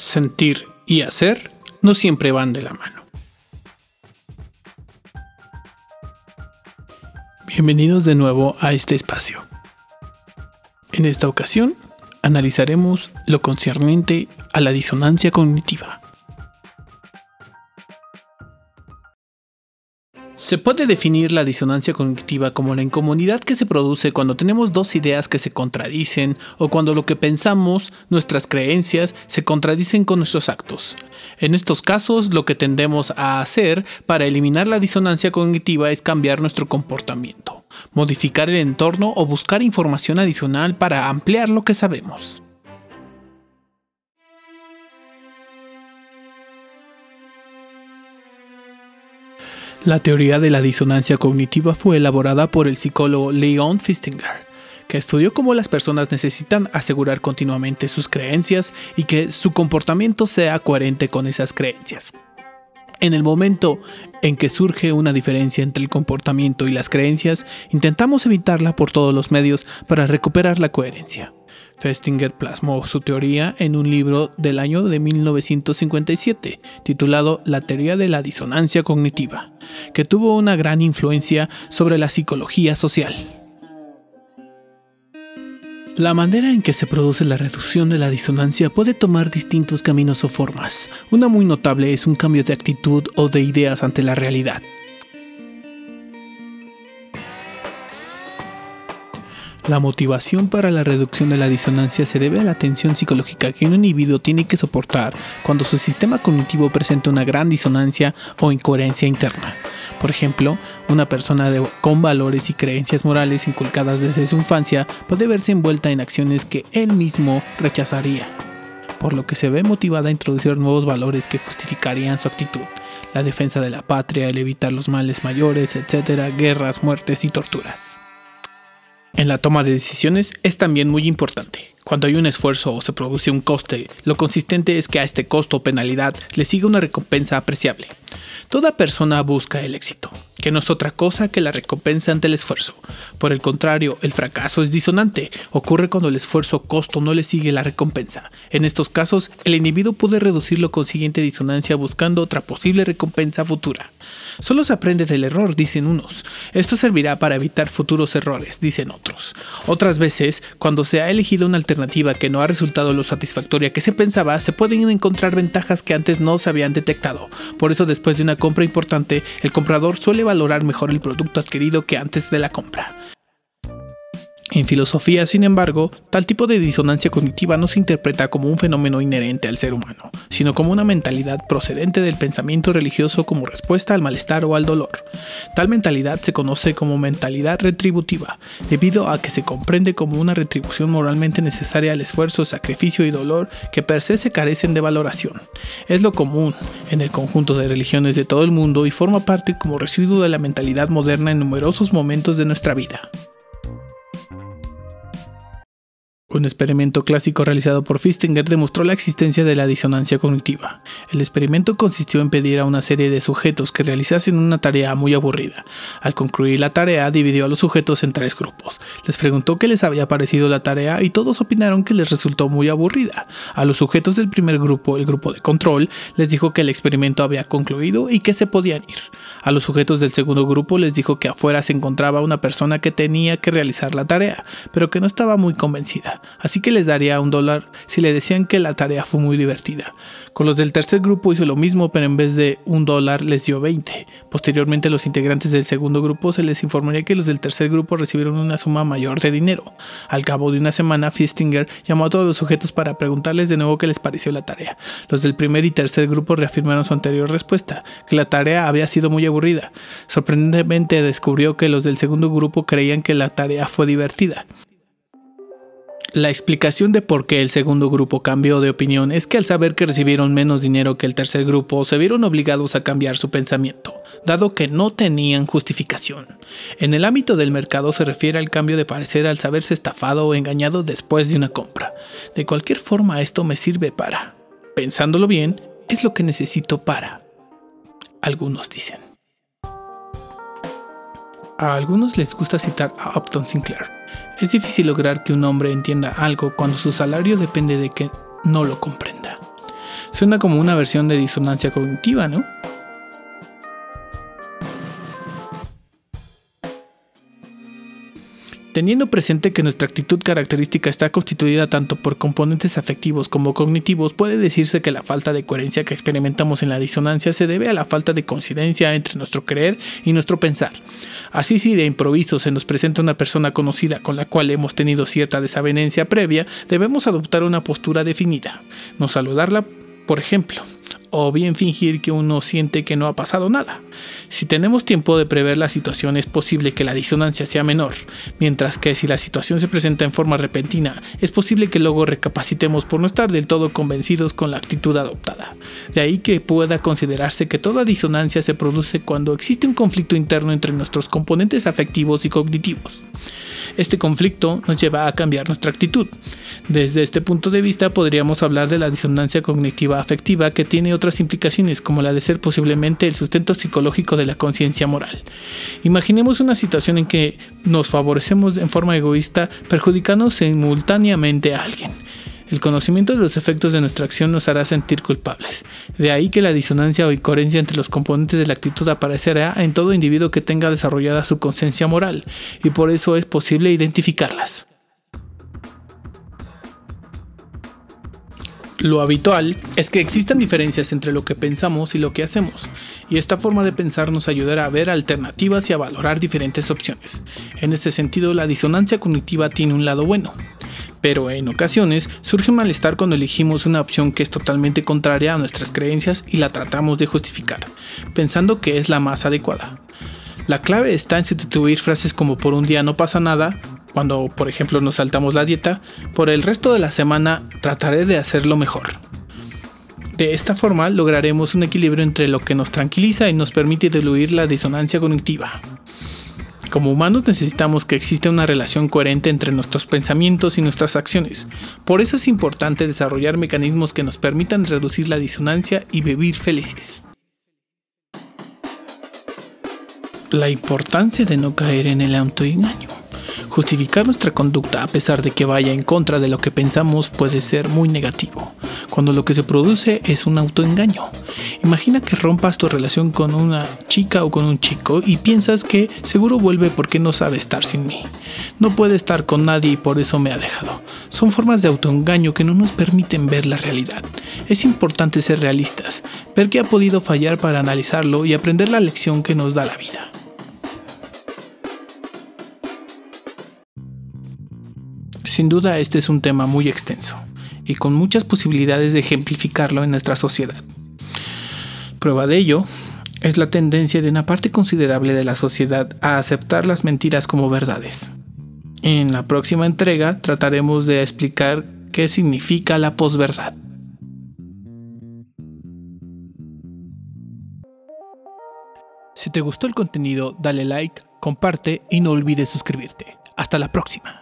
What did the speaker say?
sentir y hacer no siempre van de la mano. Bienvenidos de nuevo a este espacio. En esta ocasión analizaremos lo concerniente a la disonancia cognitiva. Se puede definir la disonancia cognitiva como la incomodidad que se produce cuando tenemos dos ideas que se contradicen o cuando lo que pensamos, nuestras creencias, se contradicen con nuestros actos. En estos casos, lo que tendemos a hacer para eliminar la disonancia cognitiva es cambiar nuestro comportamiento, modificar el entorno o buscar información adicional para ampliar lo que sabemos. La teoría de la disonancia cognitiva fue elaborada por el psicólogo Leon Fistinger, que estudió cómo las personas necesitan asegurar continuamente sus creencias y que su comportamiento sea coherente con esas creencias. En el momento en que surge una diferencia entre el comportamiento y las creencias, intentamos evitarla por todos los medios para recuperar la coherencia. Festinger plasmó su teoría en un libro del año de 1957 titulado La teoría de la disonancia cognitiva, que tuvo una gran influencia sobre la psicología social. La manera en que se produce la reducción de la disonancia puede tomar distintos caminos o formas. Una muy notable es un cambio de actitud o de ideas ante la realidad. La motivación para la reducción de la disonancia se debe a la tensión psicológica que un individuo tiene que soportar cuando su sistema cognitivo presenta una gran disonancia o incoherencia interna. Por ejemplo, una persona con valores y creencias morales inculcadas desde su infancia puede verse envuelta en acciones que él mismo rechazaría, por lo que se ve motivada a introducir nuevos valores que justificarían su actitud, la defensa de la patria, el evitar los males mayores, etc., guerras, muertes y torturas. En la toma de decisiones es también muy importante. Cuando hay un esfuerzo o se produce un coste, lo consistente es que a este costo o penalidad le siga una recompensa apreciable. Toda persona busca el éxito, que no es otra cosa que la recompensa ante el esfuerzo. Por el contrario, el fracaso es disonante, ocurre cuando el esfuerzo costo no le sigue la recompensa. En estos casos, el individuo puede reducirlo con siguiente disonancia buscando otra posible recompensa futura. Solo se aprende del error, dicen unos. Esto servirá para evitar futuros errores, dicen otros. Otras veces, cuando se ha elegido una alternativa que no ha resultado lo satisfactoria que se pensaba, se pueden encontrar ventajas que antes no se habían detectado. Por eso después de una compra importante, el comprador suele valorar mejor el producto adquirido que antes de la compra. En filosofía, sin embargo, tal tipo de disonancia cognitiva no se interpreta como un fenómeno inherente al ser humano, sino como una mentalidad procedente del pensamiento religioso como respuesta al malestar o al dolor. Tal mentalidad se conoce como mentalidad retributiva, debido a que se comprende como una retribución moralmente necesaria al esfuerzo, sacrificio y dolor que per se se carecen de valoración. Es lo común en el conjunto de religiones de todo el mundo y forma parte como residuo de la mentalidad moderna en numerosos momentos de nuestra vida. Un experimento clásico realizado por Fistinger demostró la existencia de la disonancia cognitiva. El experimento consistió en pedir a una serie de sujetos que realizasen una tarea muy aburrida. Al concluir la tarea, dividió a los sujetos en tres grupos. Les preguntó qué les había parecido la tarea y todos opinaron que les resultó muy aburrida. A los sujetos del primer grupo, el grupo de control, les dijo que el experimento había concluido y que se podían ir. A los sujetos del segundo grupo les dijo que afuera se encontraba una persona que tenía que realizar la tarea, pero que no estaba muy convencida así que les daría un dólar si le decían que la tarea fue muy divertida. Con los del tercer grupo hizo lo mismo, pero en vez de un dólar les dio 20. Posteriormente, los integrantes del segundo grupo se les informaría que los del tercer grupo recibieron una suma mayor de dinero. Al cabo de una semana, Fistinger llamó a todos los sujetos para preguntarles de nuevo qué les pareció la tarea. Los del primer y tercer grupo reafirmaron su anterior respuesta, que la tarea había sido muy aburrida. Sorprendentemente descubrió que los del segundo grupo creían que la tarea fue divertida. La explicación de por qué el segundo grupo cambió de opinión es que al saber que recibieron menos dinero que el tercer grupo, se vieron obligados a cambiar su pensamiento, dado que no tenían justificación. En el ámbito del mercado se refiere al cambio de parecer al saberse estafado o engañado después de una compra. De cualquier forma, esto me sirve para, pensándolo bien, es lo que necesito para. Algunos dicen. A algunos les gusta citar a Upton Sinclair es difícil lograr que un hombre entienda algo cuando su salario depende de que no lo comprenda. Suena como una versión de disonancia cognitiva, ¿no? Teniendo presente que nuestra actitud característica está constituida tanto por componentes afectivos como cognitivos, puede decirse que la falta de coherencia que experimentamos en la disonancia se debe a la falta de coincidencia entre nuestro creer y nuestro pensar. Así si de improviso se nos presenta una persona conocida con la cual hemos tenido cierta desavenencia previa, debemos adoptar una postura definida, no saludarla, por ejemplo, o bien fingir que uno siente que no ha pasado nada. Si tenemos tiempo de prever la situación es posible que la disonancia sea menor, mientras que si la situación se presenta en forma repentina, es posible que luego recapacitemos por no estar del todo convencidos con la actitud adoptada. De ahí que pueda considerarse que toda disonancia se produce cuando existe un conflicto interno entre nuestros componentes afectivos y cognitivos. Este conflicto nos lleva a cambiar nuestra actitud. Desde este punto de vista podríamos hablar de la disonancia cognitiva afectiva que tiene otras implicaciones como la de ser posiblemente el sustento psicológico de la conciencia moral. Imaginemos una situación en que nos favorecemos en forma egoísta perjudicando simultáneamente a alguien. El conocimiento de los efectos de nuestra acción nos hará sentir culpables. De ahí que la disonancia o incoherencia entre los componentes de la actitud aparecerá en todo individuo que tenga desarrollada su conciencia moral, y por eso es posible identificarlas. Lo habitual es que existan diferencias entre lo que pensamos y lo que hacemos, y esta forma de pensar nos ayudará a ver alternativas y a valorar diferentes opciones. En este sentido, la disonancia cognitiva tiene un lado bueno, pero en ocasiones surge malestar cuando elegimos una opción que es totalmente contraria a nuestras creencias y la tratamos de justificar, pensando que es la más adecuada. La clave está en sustituir frases como por un día no pasa nada cuando, por ejemplo, nos saltamos la dieta, por el resto de la semana trataré de hacerlo mejor. De esta forma lograremos un equilibrio entre lo que nos tranquiliza y nos permite diluir la disonancia cognitiva. Como humanos necesitamos que exista una relación coherente entre nuestros pensamientos y nuestras acciones. Por eso es importante desarrollar mecanismos que nos permitan reducir la disonancia y vivir felices. La importancia de no caer en el autoengaño. Justificar nuestra conducta a pesar de que vaya en contra de lo que pensamos puede ser muy negativo, cuando lo que se produce es un autoengaño. Imagina que rompas tu relación con una chica o con un chico y piensas que seguro vuelve porque no sabe estar sin mí. No puede estar con nadie y por eso me ha dejado. Son formas de autoengaño que no nos permiten ver la realidad. Es importante ser realistas, ver qué ha podido fallar para analizarlo y aprender la lección que nos da la vida. Sin duda este es un tema muy extenso y con muchas posibilidades de ejemplificarlo en nuestra sociedad. Prueba de ello es la tendencia de una parte considerable de la sociedad a aceptar las mentiras como verdades. En la próxima entrega trataremos de explicar qué significa la posverdad. Si te gustó el contenido, dale like, comparte y no olvides suscribirte. Hasta la próxima.